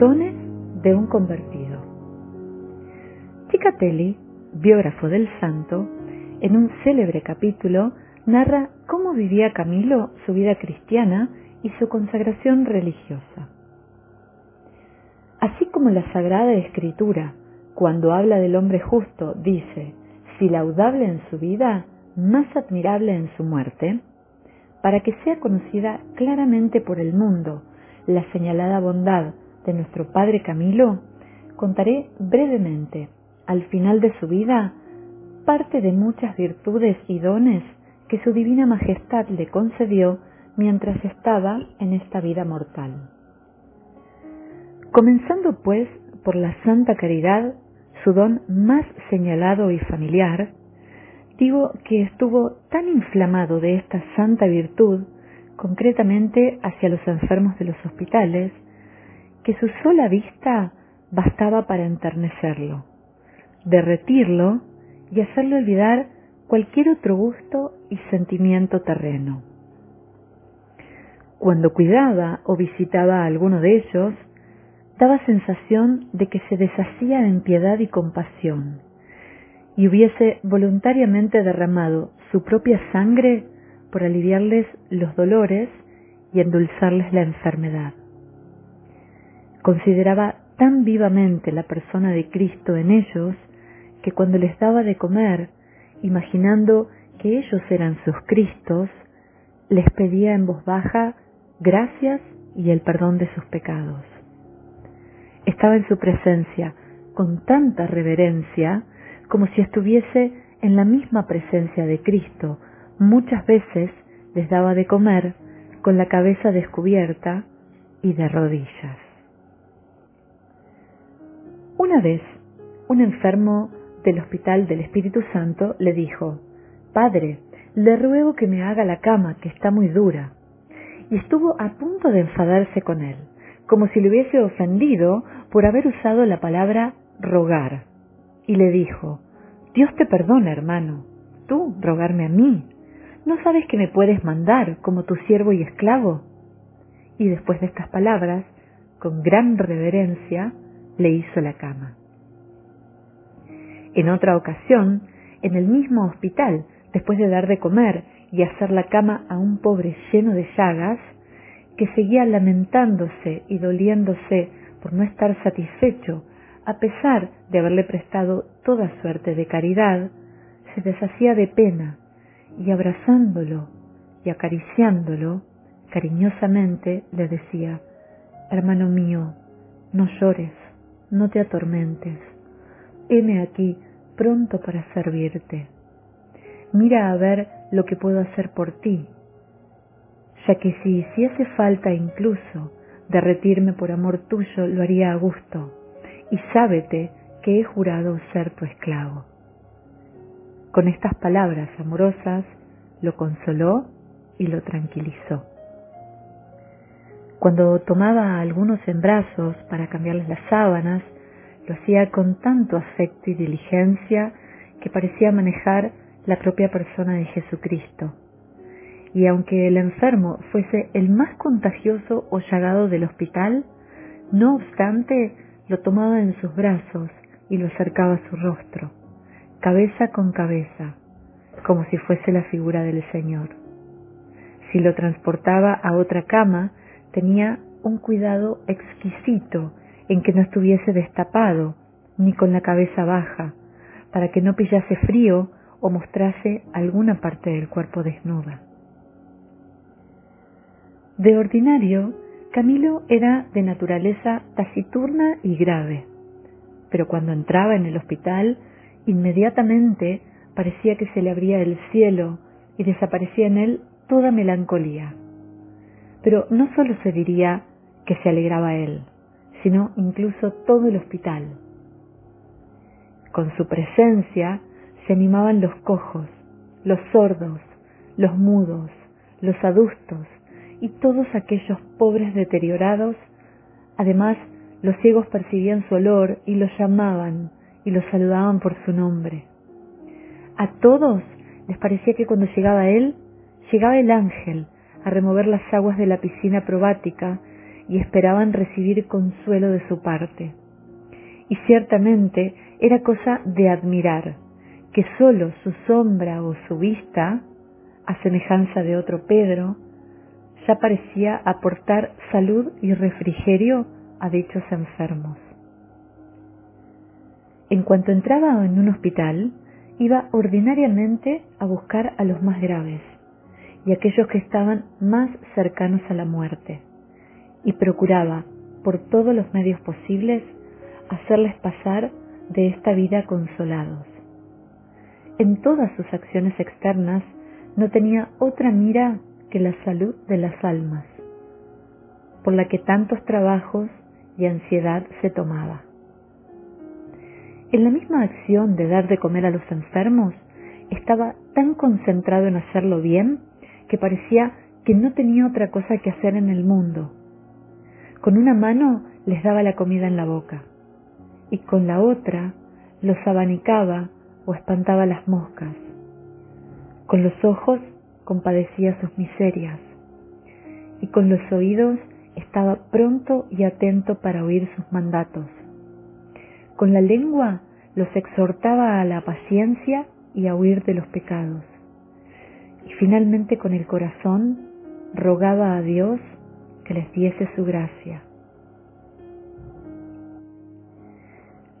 Dones de un convertido. Cicatelli, biógrafo del santo, en un célebre capítulo narra cómo vivía Camilo su vida cristiana y su consagración religiosa. Así como la Sagrada Escritura, cuando habla del hombre justo, dice, si laudable en su vida, más admirable en su muerte, para que sea conocida claramente por el mundo la señalada bondad de nuestro padre Camilo, contaré brevemente, al final de su vida, parte de muchas virtudes y dones que su divina majestad le concedió mientras estaba en esta vida mortal. Comenzando pues por la santa caridad, su don más señalado y familiar, digo que estuvo tan inflamado de esta santa virtud, concretamente hacia los enfermos de los hospitales, que su sola vista bastaba para enternecerlo, derretirlo y hacerle olvidar cualquier otro gusto y sentimiento terreno. Cuando cuidaba o visitaba a alguno de ellos, daba sensación de que se deshacía en piedad y compasión, y hubiese voluntariamente derramado su propia sangre por aliviarles los dolores y endulzarles la enfermedad consideraba tan vivamente la persona de Cristo en ellos que cuando les daba de comer, imaginando que ellos eran sus Cristos, les pedía en voz baja gracias y el perdón de sus pecados. Estaba en su presencia con tanta reverencia como si estuviese en la misma presencia de Cristo. Muchas veces les daba de comer con la cabeza descubierta y de rodillas. Una vez, un enfermo del Hospital del Espíritu Santo le dijo, Padre, le ruego que me haga la cama, que está muy dura. Y estuvo a punto de enfadarse con él, como si le hubiese ofendido por haber usado la palabra rogar. Y le dijo, Dios te perdona, hermano, tú rogarme a mí. ¿No sabes que me puedes mandar como tu siervo y esclavo? Y después de estas palabras, con gran reverencia, le hizo la cama. En otra ocasión, en el mismo hospital, después de dar de comer y hacer la cama a un pobre lleno de llagas, que seguía lamentándose y doliéndose por no estar satisfecho, a pesar de haberle prestado toda suerte de caridad, se deshacía de pena y abrazándolo y acariciándolo, cariñosamente le decía, Hermano mío, no llores, no te atormentes. Heme aquí, pronto para servirte. Mira a ver lo que puedo hacer por ti, ya que si hiciese falta incluso derretirme por amor tuyo, lo haría a gusto, y sábete que he jurado ser tu esclavo. Con estas palabras amorosas lo consoló y lo tranquilizó. Cuando tomaba a algunos en brazos para cambiarles las sábanas, lo hacía con tanto afecto y diligencia que parecía manejar la propia persona de Jesucristo. Y aunque el enfermo fuese el más contagioso o llagado del hospital, no obstante lo tomaba en sus brazos y lo acercaba a su rostro, cabeza con cabeza, como si fuese la figura del Señor. Si lo transportaba a otra cama, tenía un cuidado exquisito en que no estuviese destapado ni con la cabeza baja, para que no pillase frío o mostrase alguna parte del cuerpo desnuda. De ordinario, Camilo era de naturaleza taciturna y grave, pero cuando entraba en el hospital, inmediatamente parecía que se le abría el cielo y desaparecía en él toda melancolía. Pero no solo se diría que se alegraba él, sino incluso todo el hospital. Con su presencia se animaban los cojos, los sordos, los mudos, los adustos y todos aquellos pobres deteriorados. Además, los ciegos percibían su olor y los llamaban y los saludaban por su nombre. A todos les parecía que cuando llegaba él, llegaba el ángel a remover las aguas de la piscina probática y esperaban recibir consuelo de su parte. Y ciertamente era cosa de admirar que sólo su sombra o su vista, a semejanza de otro Pedro, ya parecía aportar salud y refrigerio a dichos enfermos. En cuanto entraba en un hospital, iba ordinariamente a buscar a los más graves y aquellos que estaban más cercanos a la muerte, y procuraba, por todos los medios posibles, hacerles pasar de esta vida consolados. En todas sus acciones externas no tenía otra mira que la salud de las almas, por la que tantos trabajos y ansiedad se tomaba. En la misma acción de dar de comer a los enfermos, estaba tan concentrado en hacerlo bien que parecía que no tenía otra cosa que hacer en el mundo. Con una mano les daba la comida en la boca y con la otra los abanicaba o espantaba las moscas. Con los ojos compadecía sus miserias y con los oídos estaba pronto y atento para oír sus mandatos. Con la lengua los exhortaba a la paciencia y a huir de los pecados. Y finalmente con el corazón rogaba a Dios que les diese su gracia.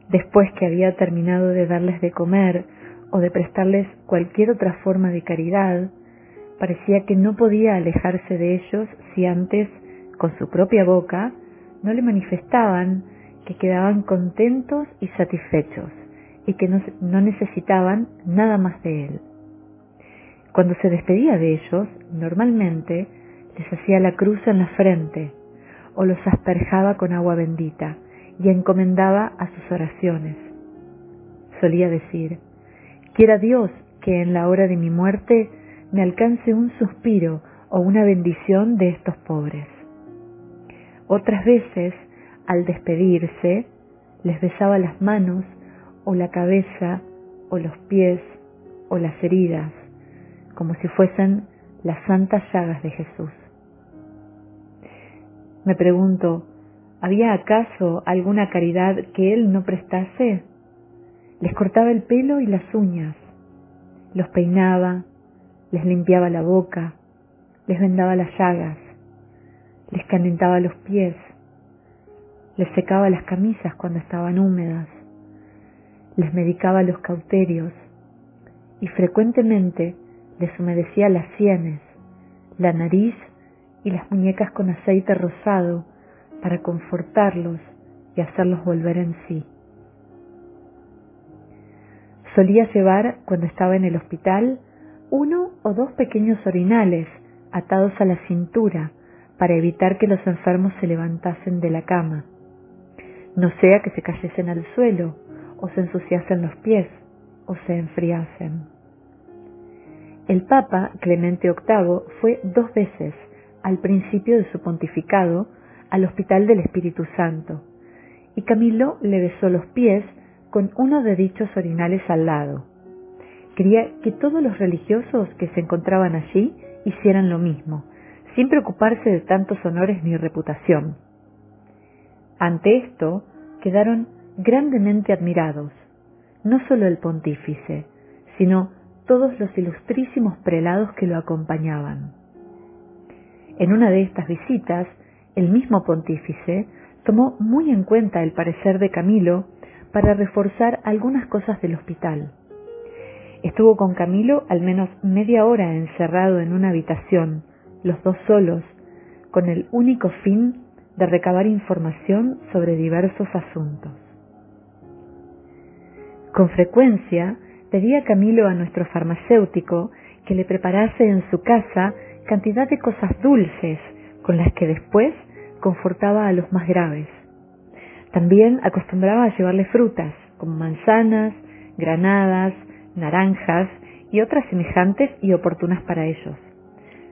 Después que había terminado de darles de comer o de prestarles cualquier otra forma de caridad, parecía que no podía alejarse de ellos si antes, con su propia boca, no le manifestaban que quedaban contentos y satisfechos y que no, necesitaban nada más de él. Cuando se despedía de ellos, normalmente les hacía la cruz en la frente o los asperjaba con agua bendita y encomendaba a sus oraciones. Solía decir, quiera Dios que en la hora de mi muerte me alcance un suspiro o una bendición de estos pobres. Otras veces al despedirse, les besaba las manos o la cabeza o los pies o las heridas, como si fuesen las santas llagas de Jesús. Me pregunto, ¿había acaso alguna caridad que él no prestase? Les cortaba el pelo y las uñas, los peinaba, les limpiaba la boca, les vendaba las llagas, les calentaba los pies, les secaba las camisas cuando estaban húmedas, les medicaba los cauterios y frecuentemente les humedecía las sienes, la nariz y las muñecas con aceite rosado para confortarlos y hacerlos volver en sí. Solía llevar, cuando estaba en el hospital, uno o dos pequeños orinales atados a la cintura para evitar que los enfermos se levantasen de la cama no sea que se cayesen al suelo, o se ensuciasen los pies, o se enfriasen. El Papa Clemente VIII fue dos veces, al principio de su pontificado, al Hospital del Espíritu Santo, y Camilo le besó los pies con uno de dichos orinales al lado. Quería que todos los religiosos que se encontraban allí hicieran lo mismo, sin preocuparse de tantos honores ni reputación. Ante esto quedaron grandemente admirados, no solo el pontífice, sino todos los ilustrísimos prelados que lo acompañaban. En una de estas visitas, el mismo pontífice tomó muy en cuenta el parecer de Camilo para reforzar algunas cosas del hospital. Estuvo con Camilo al menos media hora encerrado en una habitación, los dos solos, con el único fin de recabar información sobre diversos asuntos. Con frecuencia pedía Camilo a nuestro farmacéutico que le preparase en su casa cantidad de cosas dulces con las que después confortaba a los más graves. También acostumbraba a llevarle frutas como manzanas, granadas, naranjas y otras semejantes y oportunas para ellos.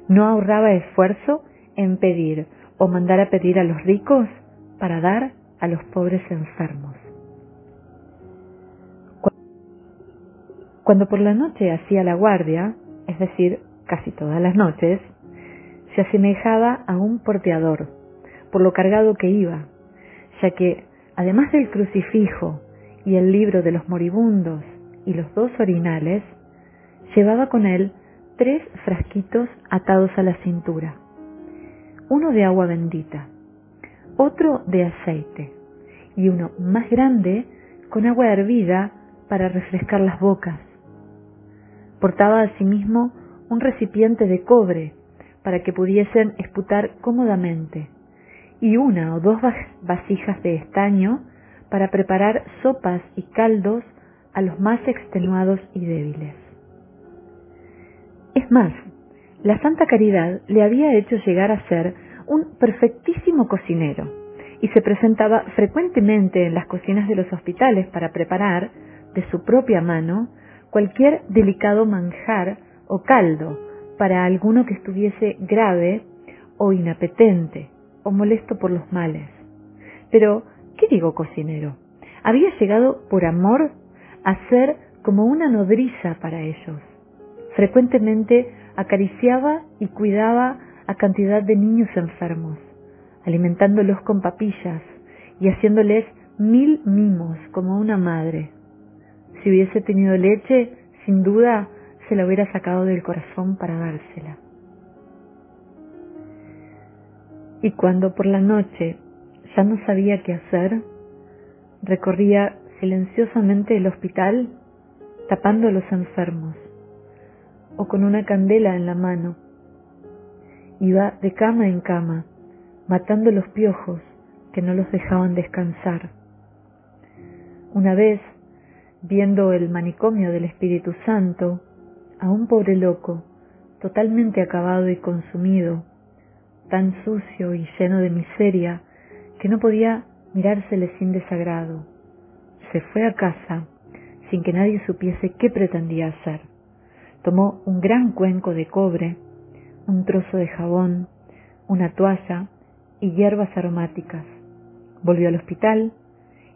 No ahorraba esfuerzo en pedir o mandar a pedir a los ricos para dar a los pobres enfermos. Cuando por la noche hacía la guardia, es decir, casi todas las noches, se asemejaba a un porteador, por lo cargado que iba, ya que, además del crucifijo y el libro de los moribundos y los dos orinales, llevaba con él tres frasquitos atados a la cintura, uno de agua bendita, otro de aceite y uno más grande con agua hervida para refrescar las bocas. Portaba asimismo un recipiente de cobre para que pudiesen esputar cómodamente y una o dos vasijas de estaño para preparar sopas y caldos a los más extenuados y débiles. Es más, la Santa Caridad le había hecho llegar a ser un perfectísimo cocinero y se presentaba frecuentemente en las cocinas de los hospitales para preparar, de su propia mano, cualquier delicado manjar o caldo para alguno que estuviese grave o inapetente o molesto por los males. Pero, ¿qué digo cocinero? Había llegado por amor a ser como una nodriza para ellos. Frecuentemente acariciaba y cuidaba a cantidad de niños enfermos, alimentándolos con papillas y haciéndoles mil mimos como una madre. Si hubiese tenido leche, sin duda se la hubiera sacado del corazón para dársela. Y cuando por la noche ya no sabía qué hacer, recorría silenciosamente el hospital tapando a los enfermos o con una candela en la mano. Iba de cama en cama, matando los piojos que no los dejaban descansar. Una vez, viendo el manicomio del Espíritu Santo, a un pobre loco, totalmente acabado y consumido, tan sucio y lleno de miseria, que no podía mirársele sin desagrado. Se fue a casa sin que nadie supiese qué pretendía hacer. Tomó un gran cuenco de cobre, un trozo de jabón, una toalla y hierbas aromáticas. Volvió al hospital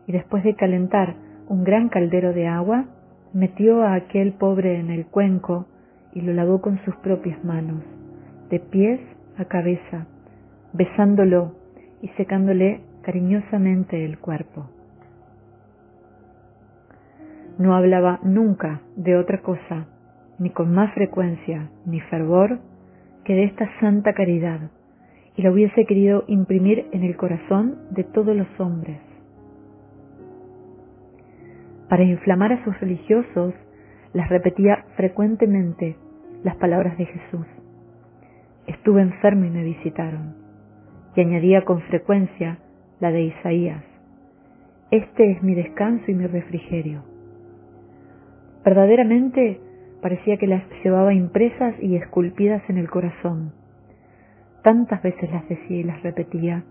y después de calentar un gran caldero de agua, metió a aquel pobre en el cuenco y lo lavó con sus propias manos, de pies a cabeza, besándolo y secándole cariñosamente el cuerpo. No hablaba nunca de otra cosa, ni con más frecuencia ni fervor, que de esta santa caridad, y la hubiese querido imprimir en el corazón de todos los hombres para inflamar a sus religiosos, las repetía frecuentemente las palabras de Jesús. Estuve enfermo y me visitaron. Y añadía con frecuencia la de Isaías. Este es mi descanso y mi refrigerio. Verdaderamente parecía que las llevaba impresas y esculpidas en el corazón. Tantas veces las decía y las repetía.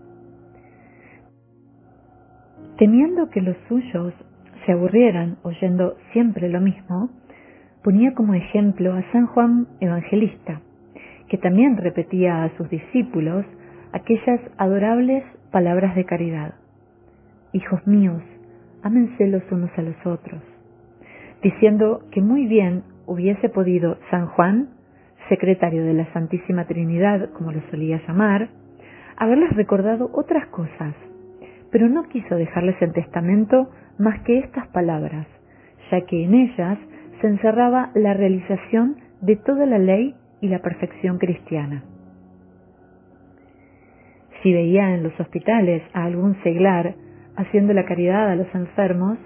Temiendo que los suyos se aburrieran oyendo siempre lo mismo, ponía como ejemplo a San Juan Evangelista, que también repetía a sus discípulos aquellas adorables palabras de caridad. Hijos míos, ámense los unos a los otros, diciendo que muy bien hubiese podido San Juan, secretario de la Santísima Trinidad, como lo solía llamar, haberles recordado otras cosas, pero no quiso dejarles en testamento más que estas palabras, ya que en ellas se encerraba la realización de toda la ley y la perfección cristiana. Si veía en los hospitales a algún seglar haciendo la caridad a los enfermos,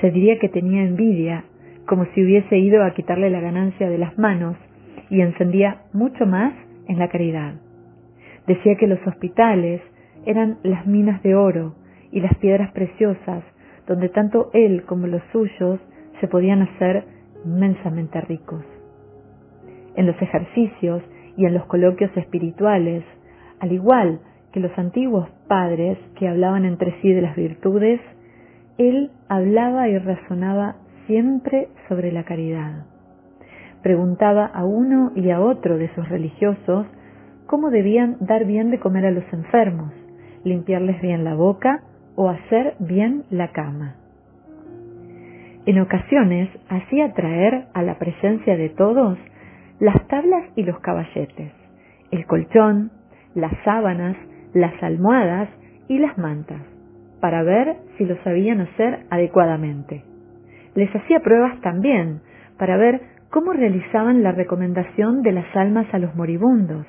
se diría que tenía envidia, como si hubiese ido a quitarle la ganancia de las manos, y encendía mucho más en la caridad. Decía que los hospitales eran las minas de oro y las piedras preciosas donde tanto él como los suyos se podían hacer inmensamente ricos. En los ejercicios y en los coloquios espirituales, al igual que los antiguos padres que hablaban entre sí de las virtudes, él hablaba y razonaba siempre sobre la caridad. Preguntaba a uno y a otro de sus religiosos cómo debían dar bien de comer a los enfermos, limpiarles bien la boca o hacer bien la cama. En ocasiones hacía traer a la presencia de todos las tablas y los caballetes, el colchón, las sábanas, las almohadas y las mantas, para ver si lo sabían hacer adecuadamente. Les hacía pruebas también, para ver cómo realizaban la recomendación de las almas a los moribundos,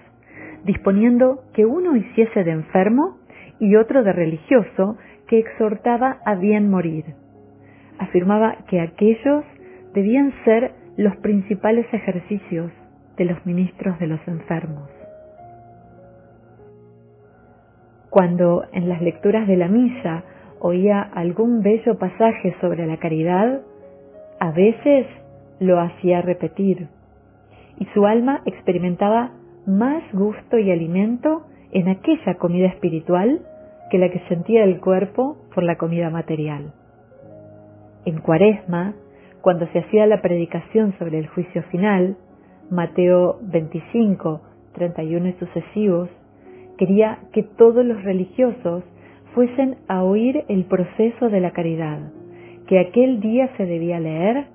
disponiendo que uno hiciese de enfermo y otro de religioso que exhortaba a bien morir. Afirmaba que aquellos debían ser los principales ejercicios de los ministros de los enfermos. Cuando en las lecturas de la misa oía algún bello pasaje sobre la caridad, a veces lo hacía repetir, y su alma experimentaba más gusto y alimento en aquella comida espiritual que la que sentía el cuerpo por la comida material. En cuaresma, cuando se hacía la predicación sobre el juicio final, Mateo 25, 31 y sucesivos, quería que todos los religiosos fuesen a oír el proceso de la caridad, que aquel día se debía leer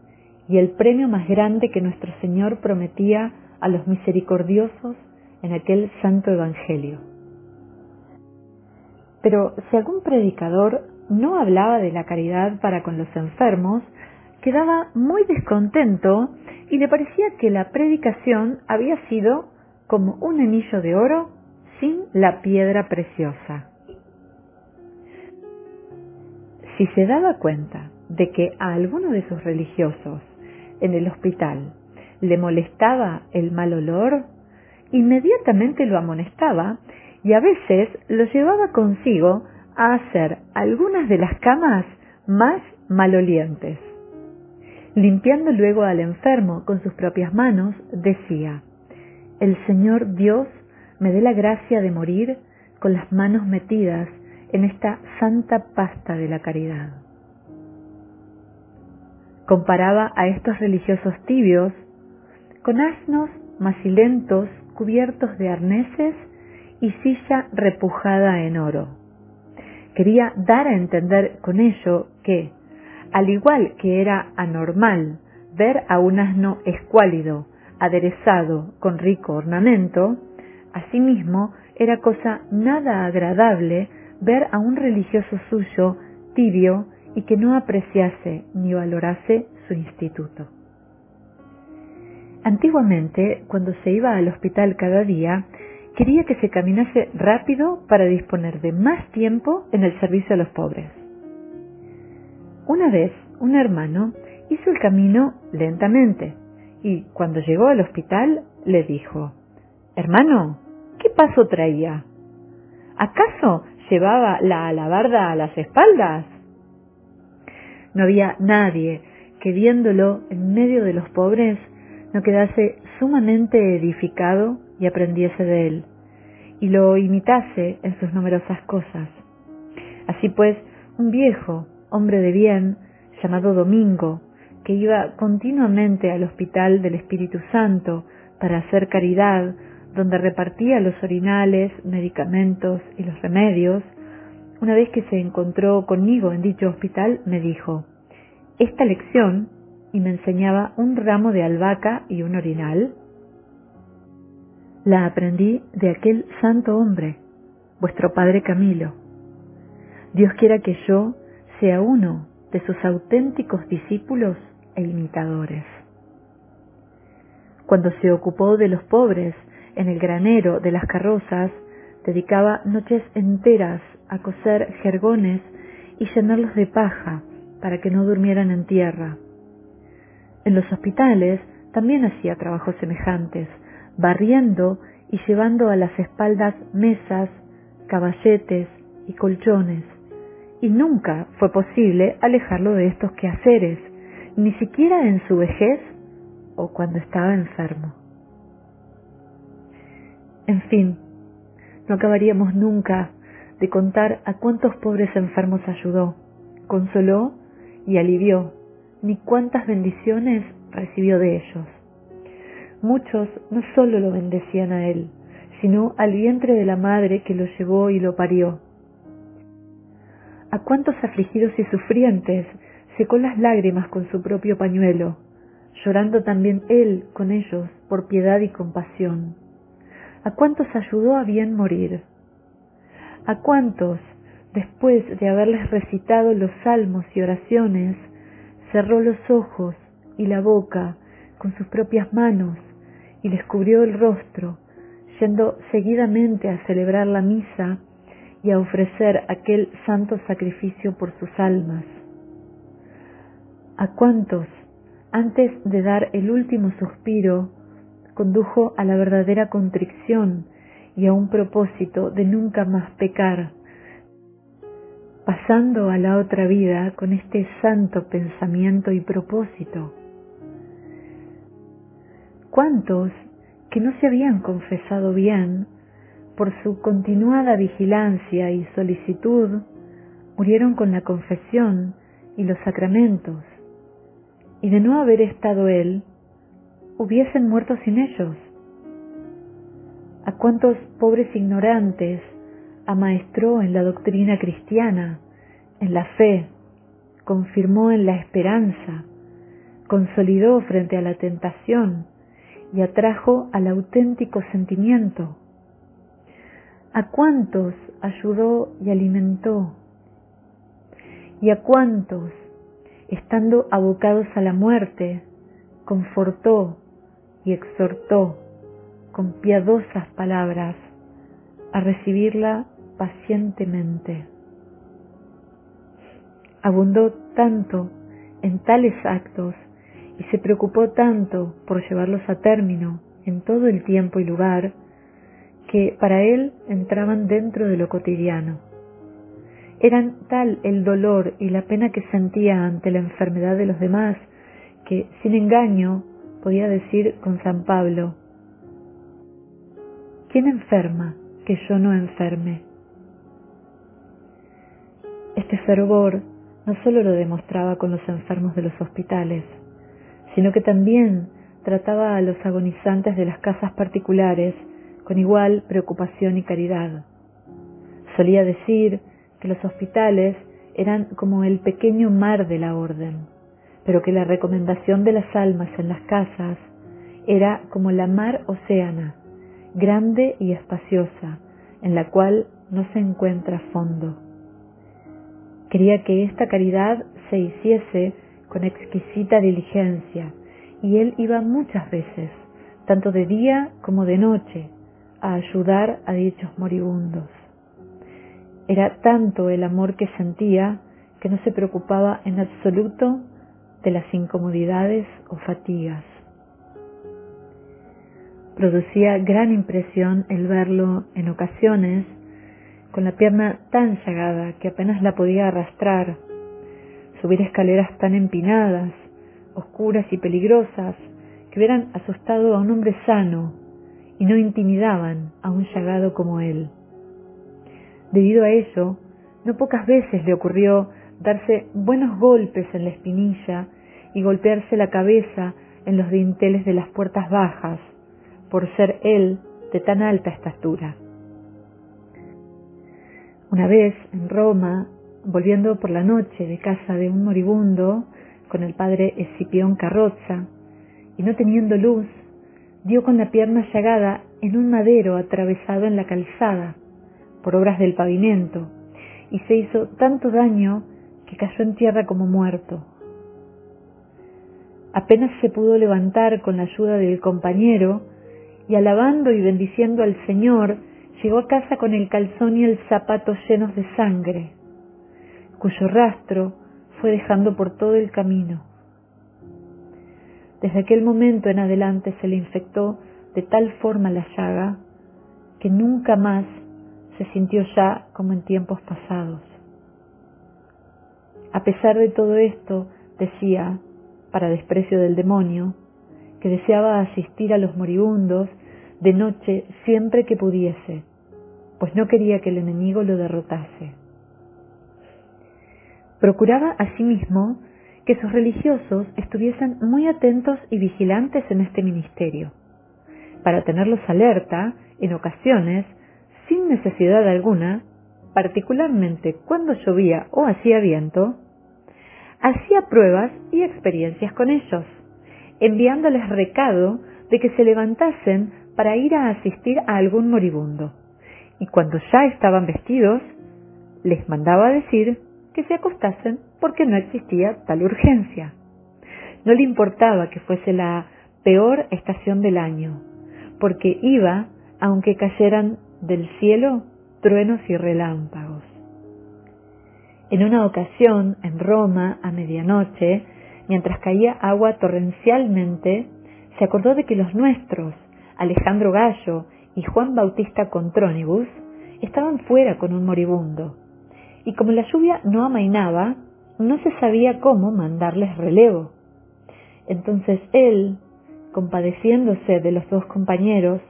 y el premio más grande que nuestro Señor prometía a los misericordiosos en aquel santo Evangelio. Pero si algún predicador no hablaba de la caridad para con los enfermos, quedaba muy descontento y le parecía que la predicación había sido como un anillo de oro sin la piedra preciosa. Si se daba cuenta de que a alguno de sus religiosos en el hospital le molestaba el mal olor, inmediatamente lo amonestaba y a veces lo llevaba consigo a hacer algunas de las camas más malolientes. Limpiando luego al enfermo con sus propias manos, decía, El Señor Dios me dé la gracia de morir con las manos metidas en esta santa pasta de la caridad. Comparaba a estos religiosos tibios con asnos macilentos cubiertos de arneses y silla repujada en oro. Quería dar a entender con ello que, al igual que era anormal ver a un asno escuálido, aderezado con rico ornamento, asimismo era cosa nada agradable ver a un religioso suyo tibio y que no apreciase ni valorase su instituto. Antiguamente, cuando se iba al hospital cada día, quería que se caminase rápido para disponer de más tiempo en el servicio a los pobres. Una vez, un hermano hizo el camino lentamente y cuando llegó al hospital le dijo, Hermano, ¿qué paso traía? ¿Acaso llevaba la alabarda a las espaldas? No había nadie que viéndolo en medio de los pobres no quedase sumamente edificado y aprendiese de él, y lo imitase en sus numerosas cosas. Así pues, un viejo, hombre de bien, llamado Domingo, que iba continuamente al hospital del Espíritu Santo para hacer caridad, donde repartía los orinales, medicamentos y los remedios, una vez que se encontró conmigo en dicho hospital, me dijo, esta lección, y me enseñaba un ramo de albahaca y un orinal, la aprendí de aquel santo hombre, vuestro padre Camilo. Dios quiera que yo sea uno de sus auténticos discípulos e imitadores. Cuando se ocupó de los pobres en el granero de las carrozas, dedicaba noches enteras a coser jergones y llenarlos de paja para que no durmieran en tierra. En los hospitales también hacía trabajos semejantes, barriendo y llevando a las espaldas mesas, caballetes y colchones, y nunca fue posible alejarlo de estos quehaceres, ni siquiera en su vejez o cuando estaba enfermo. En fin, no acabaríamos nunca de contar a cuántos pobres enfermos ayudó, consoló y alivió, ni cuántas bendiciones recibió de ellos. Muchos no solo lo bendecían a él, sino al vientre de la madre que lo llevó y lo parió. A cuántos afligidos y sufrientes secó las lágrimas con su propio pañuelo, llorando también él con ellos por piedad y compasión. A cuántos ayudó a bien morir. ¿A cuántos, después de haberles recitado los salmos y oraciones, cerró los ojos y la boca con sus propias manos y les cubrió el rostro, yendo seguidamente a celebrar la misa y a ofrecer aquel santo sacrificio por sus almas? ¿A cuántos, antes de dar el último suspiro, condujo a la verdadera contrición y a un propósito de nunca más pecar, pasando a la otra vida con este santo pensamiento y propósito. ¿Cuántos que no se habían confesado bien por su continuada vigilancia y solicitud murieron con la confesión y los sacramentos, y de no haber estado él, hubiesen muerto sin ellos? ¿A cuántos pobres ignorantes amaestró en la doctrina cristiana, en la fe, confirmó en la esperanza, consolidó frente a la tentación y atrajo al auténtico sentimiento? ¿A cuántos ayudó y alimentó? ¿Y a cuántos, estando abocados a la muerte, confortó y exhortó con piadosas palabras a recibirla pacientemente. Abundó tanto en tales actos y se preocupó tanto por llevarlos a término en todo el tiempo y lugar que para él entraban dentro de lo cotidiano. Eran tal el dolor y la pena que sentía ante la enfermedad de los demás que, sin engaño, podía decir con San Pablo, ¿quién enferma que yo no enferme? Este fervor no solo lo demostraba con los enfermos de los hospitales, sino que también trataba a los agonizantes de las casas particulares con igual preocupación y caridad. Solía decir que los hospitales eran como el pequeño mar de la orden pero que la recomendación de las almas en las casas era como la mar océana, grande y espaciosa, en la cual no se encuentra fondo. Quería que esta caridad se hiciese con exquisita diligencia, y él iba muchas veces, tanto de día como de noche, a ayudar a dichos moribundos. Era tanto el amor que sentía que no se preocupaba en absoluto de las incomodidades o fatigas. Producía gran impresión el verlo en ocasiones con la pierna tan llagada que apenas la podía arrastrar, subir escaleras tan empinadas, oscuras y peligrosas, que hubieran asustado a un hombre sano y no intimidaban a un llagado como él. Debido a ello, no pocas veces le ocurrió darse buenos golpes en la espinilla y golpearse la cabeza en los dinteles de las puertas bajas, por ser él de tan alta estatura. Una vez en Roma, volviendo por la noche de casa de un moribundo con el padre Escipión Carrozza, y no teniendo luz, dio con la pierna llagada en un madero atravesado en la calzada por obras del pavimento, y se hizo tanto daño que cayó en tierra como muerto. Apenas se pudo levantar con la ayuda del compañero y alabando y bendiciendo al Señor, llegó a casa con el calzón y el zapato llenos de sangre, cuyo rastro fue dejando por todo el camino. Desde aquel momento en adelante se le infectó de tal forma la llaga que nunca más se sintió ya como en tiempos pasados. A pesar de todo esto, decía, para desprecio del demonio, que deseaba asistir a los moribundos de noche siempre que pudiese, pues no quería que el enemigo lo derrotase. Procuraba asimismo que sus religiosos estuviesen muy atentos y vigilantes en este ministerio, para tenerlos alerta en ocasiones, sin necesidad alguna, particularmente cuando llovía o hacía viento, hacía pruebas y experiencias con ellos, enviándoles recado de que se levantasen para ir a asistir a algún moribundo, y cuando ya estaban vestidos, les mandaba decir que se acostasen porque no existía tal urgencia. No le importaba que fuese la peor estación del año, porque iba aunque cayeran del cielo truenos y relámpagos. En una ocasión, en Roma, a medianoche, mientras caía agua torrencialmente, se acordó de que los nuestros, Alejandro Gallo y Juan Bautista Contrónibus, estaban fuera con un moribundo y como la lluvia no amainaba, no se sabía cómo mandarles relevo. Entonces él, compadeciéndose de los dos compañeros,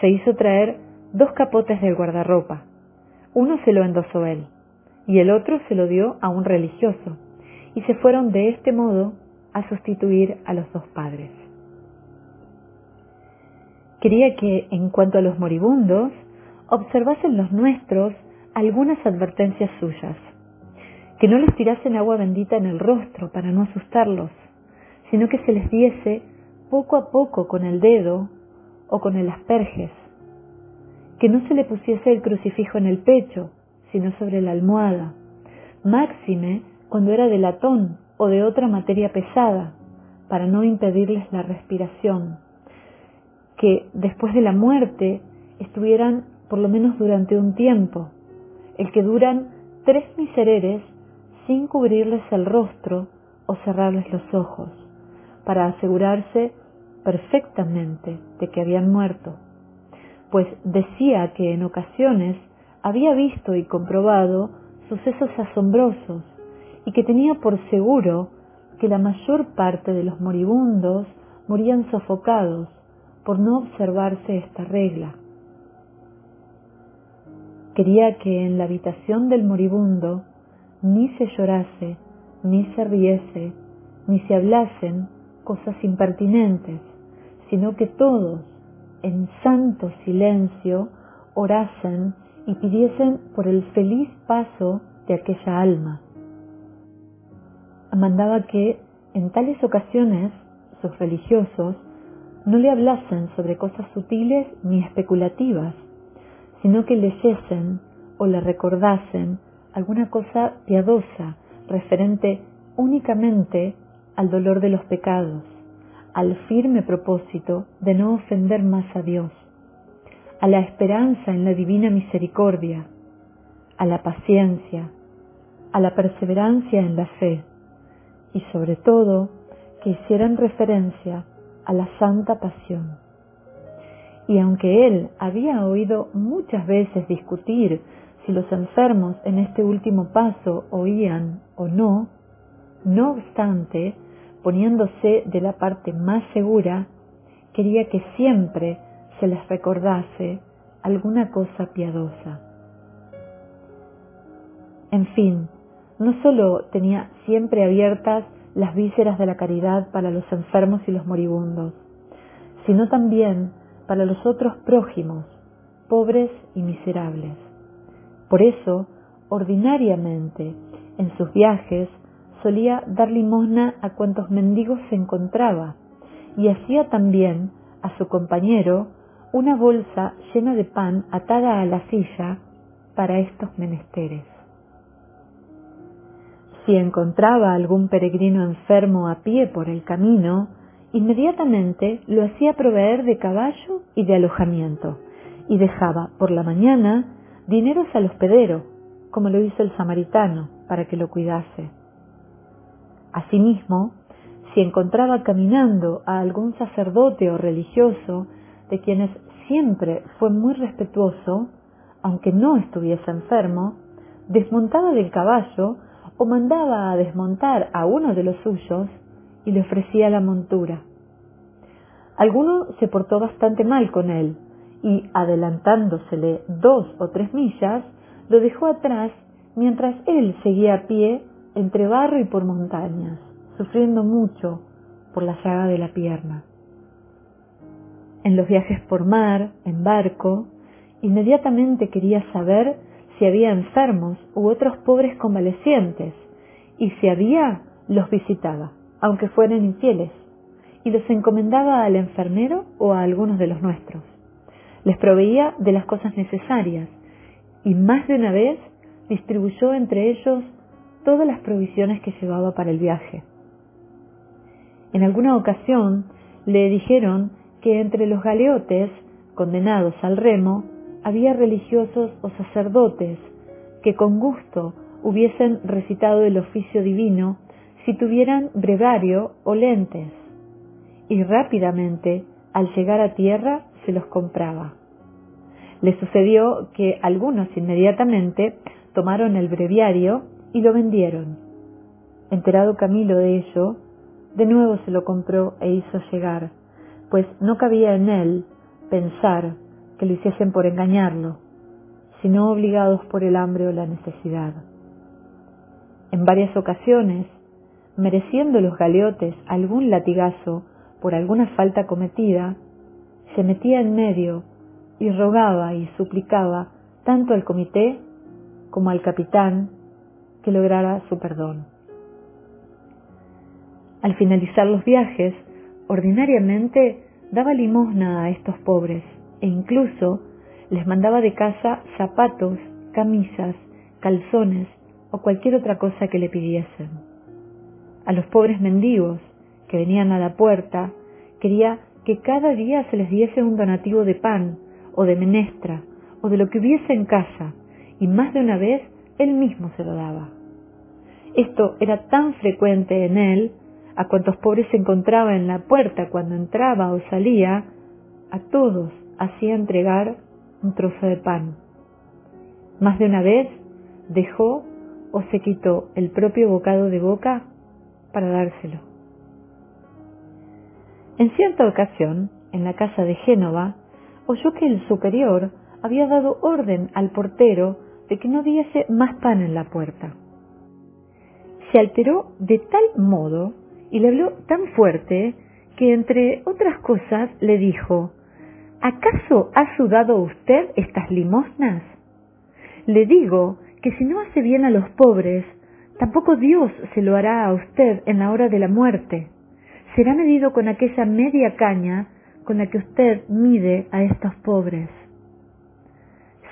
se hizo traer dos capotes del guardarropa. Uno se lo endosó él y el otro se lo dio a un religioso, y se fueron de este modo a sustituir a los dos padres. Quería que, en cuanto a los moribundos, observasen los nuestros algunas advertencias suyas. Que no les tirasen agua bendita en el rostro para no asustarlos, sino que se les diese poco a poco con el dedo o con el asperges. Que no se le pusiese el crucifijo en el pecho, sino sobre la almohada. Máxime cuando era de latón o de otra materia pesada, para no impedirles la respiración. Que después de la muerte estuvieran por lo menos durante un tiempo, el que duran tres misereres sin cubrirles el rostro o cerrarles los ojos, para asegurarse perfectamente de que habían muerto, pues decía que en ocasiones había visto y comprobado sucesos asombrosos y que tenía por seguro que la mayor parte de los moribundos morían sofocados por no observarse esta regla. Quería que en la habitación del moribundo ni se llorase, ni se riese, ni se hablasen cosas impertinentes, sino que todos, en santo silencio, orasen y pidiesen por el feliz paso de aquella alma. Mandaba que, en tales ocasiones, sus religiosos no le hablasen sobre cosas sutiles ni especulativas, sino que leyesen o le recordasen alguna cosa piadosa referente únicamente al dolor de los pecados, al firme propósito de no ofender más a Dios, a la esperanza en la divina misericordia, a la paciencia, a la perseverancia en la fe y sobre todo que hicieran referencia a la santa pasión y aunque él había oído muchas veces discutir si los enfermos en este último paso oían o no, no obstante, poniéndose de la parte más segura, quería que siempre se les recordase alguna cosa piadosa. En fin, no sólo tenía siempre abiertas las vísceras de la caridad para los enfermos y los moribundos, sino también para los otros prójimos, pobres y miserables. Por eso, ordinariamente, en sus viajes, solía dar limosna a cuantos mendigos se encontraba y hacía también a su compañero una bolsa llena de pan atada a la silla para estos menesteres. Si encontraba algún peregrino enfermo a pie por el camino, inmediatamente lo hacía proveer de caballo y de alojamiento, y dejaba por la mañana dineros al hospedero, como lo hizo el samaritano, para que lo cuidase. Asimismo, si encontraba caminando a algún sacerdote o religioso, de quienes siempre fue muy respetuoso, aunque no estuviese enfermo, desmontaba del caballo o mandaba a desmontar a uno de los suyos y le ofrecía la montura. Alguno se portó bastante mal con él y, adelantándosele dos o tres millas, lo dejó atrás mientras él seguía a pie entre barro y por montañas, sufriendo mucho por la llaga de la pierna. En los viajes por mar, en barco, inmediatamente quería saber si había enfermos u otros pobres convalecientes, y si había, los visitaba aunque fueran infieles, y los encomendaba al enfermero o a algunos de los nuestros. Les proveía de las cosas necesarias y más de una vez distribuyó entre ellos todas las provisiones que llevaba para el viaje. En alguna ocasión le dijeron que entre los galeotes condenados al remo había religiosos o sacerdotes que con gusto hubiesen recitado el oficio divino si tuvieran brevario o lentes, y rápidamente al llegar a tierra se los compraba. Le sucedió que algunos inmediatamente tomaron el breviario y lo vendieron. Enterado Camilo de ello, de nuevo se lo compró e hizo llegar, pues no cabía en él pensar que lo hiciesen por engañarlo, sino obligados por el hambre o la necesidad. En varias ocasiones, mereciendo los galeotes algún latigazo por alguna falta cometida, se metía en medio y rogaba y suplicaba tanto al comité como al capitán que lograra su perdón. Al finalizar los viajes, ordinariamente daba limosna a estos pobres e incluso les mandaba de casa zapatos, camisas, calzones o cualquier otra cosa que le pidiesen. A los pobres mendigos que venían a la puerta, quería que cada día se les diese un donativo de pan o de menestra o de lo que hubiese en casa, y más de una vez él mismo se lo daba. Esto era tan frecuente en él, a cuantos pobres se encontraba en la puerta cuando entraba o salía, a todos hacía entregar un trozo de pan. Más de una vez dejó o se quitó el propio bocado de boca para dárselo. En cierta ocasión, en la casa de Génova, oyó que el superior había dado orden al portero de que no diese más pan en la puerta. Se alteró de tal modo y le habló tan fuerte que, entre otras cosas, le dijo, ¿acaso ha sudado usted estas limosnas? Le digo que si no hace bien a los pobres, tampoco Dios se lo hará a usted en la hora de la muerte. Será medido con aquella media caña con la que usted mide a estos pobres.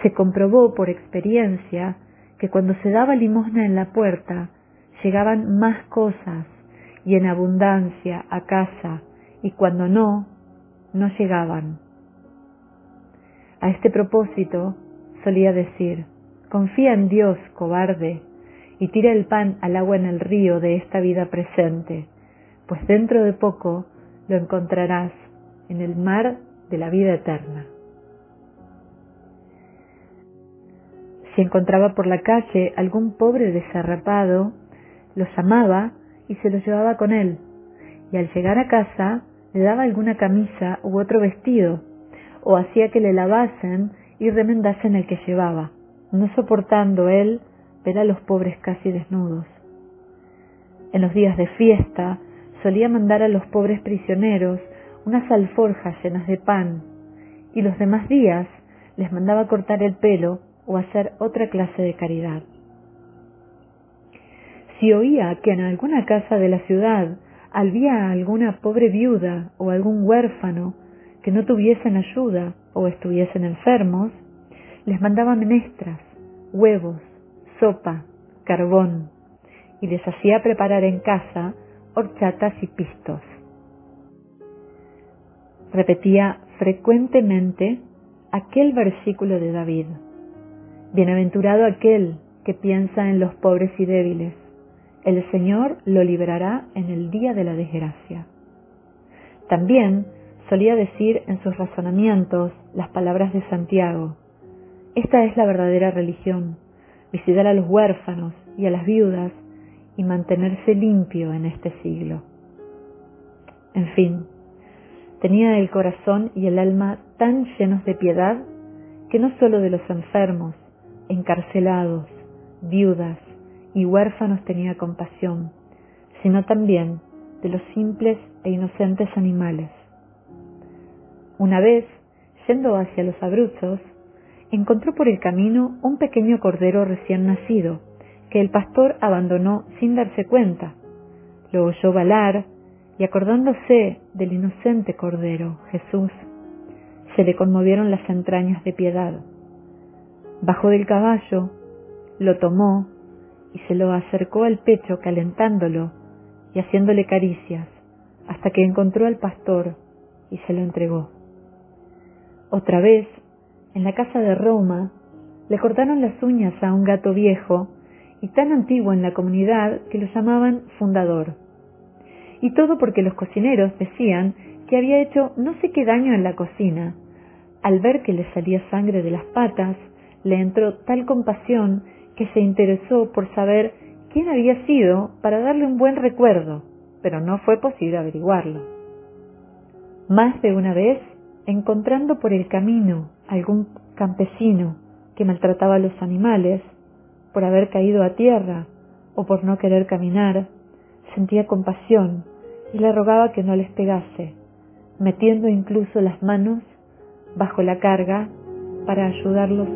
Se comprobó por experiencia que cuando se daba limosna en la puerta, llegaban más cosas y en abundancia a casa, y cuando no, no llegaban. A este propósito solía decir, confía en Dios, cobarde, y tira el pan al agua en el río de esta vida presente, pues dentro de poco lo encontrarás en el mar de la vida eterna. Si encontraba por la calle algún pobre desarrapado, los llamaba y se los llevaba con él, y al llegar a casa le daba alguna camisa u otro vestido, o hacía que le lavasen y remendasen el que llevaba, no soportando él ver a los pobres casi desnudos. En los días de fiesta solía mandar a los pobres prisioneros unas alforjas llenas de pan, y los demás días les mandaba cortar el pelo o hacer otra clase de caridad. Si oía que en alguna casa de la ciudad había alguna pobre viuda o algún huérfano que no tuviesen ayuda o estuviesen enfermos, les mandaba menestras, huevos, sopa, carbón, y les hacía preparar en casa horchatas y pistos. Repetía frecuentemente aquel versículo de David. Bienaventurado aquel que piensa en los pobres y débiles. El Señor lo librará en el día de la desgracia. También solía decir en sus razonamientos las palabras de Santiago. Esta es la verdadera religión, visitar a los huérfanos y a las viudas y mantenerse limpio en este siglo. En fin, tenía el corazón y el alma tan llenos de piedad que no sólo de los enfermos, encarcelados, viudas y huérfanos tenía compasión, sino también de los simples e inocentes animales. Una vez, yendo hacia los abruzos, encontró por el camino un pequeño cordero recién nacido, que el pastor abandonó sin darse cuenta. Lo oyó balar y acordándose del inocente cordero, Jesús, se le conmovieron las entrañas de piedad. Bajó del caballo, lo tomó y se lo acercó al pecho calentándolo y haciéndole caricias hasta que encontró al pastor y se lo entregó. Otra vez, en la casa de Roma, le cortaron las uñas a un gato viejo y tan antiguo en la comunidad que lo llamaban fundador. Y todo porque los cocineros decían que había hecho no sé qué daño en la cocina. Al ver que le salía sangre de las patas, le entró tal compasión que se interesó por saber quién había sido para darle un buen recuerdo, pero no fue posible averiguarlo. Más de una vez, encontrando por el camino algún campesino que maltrataba a los animales, por haber caído a tierra o por no querer caminar, sentía compasión y le rogaba que no les pegase, metiendo incluso las manos bajo la carga para ayudarlos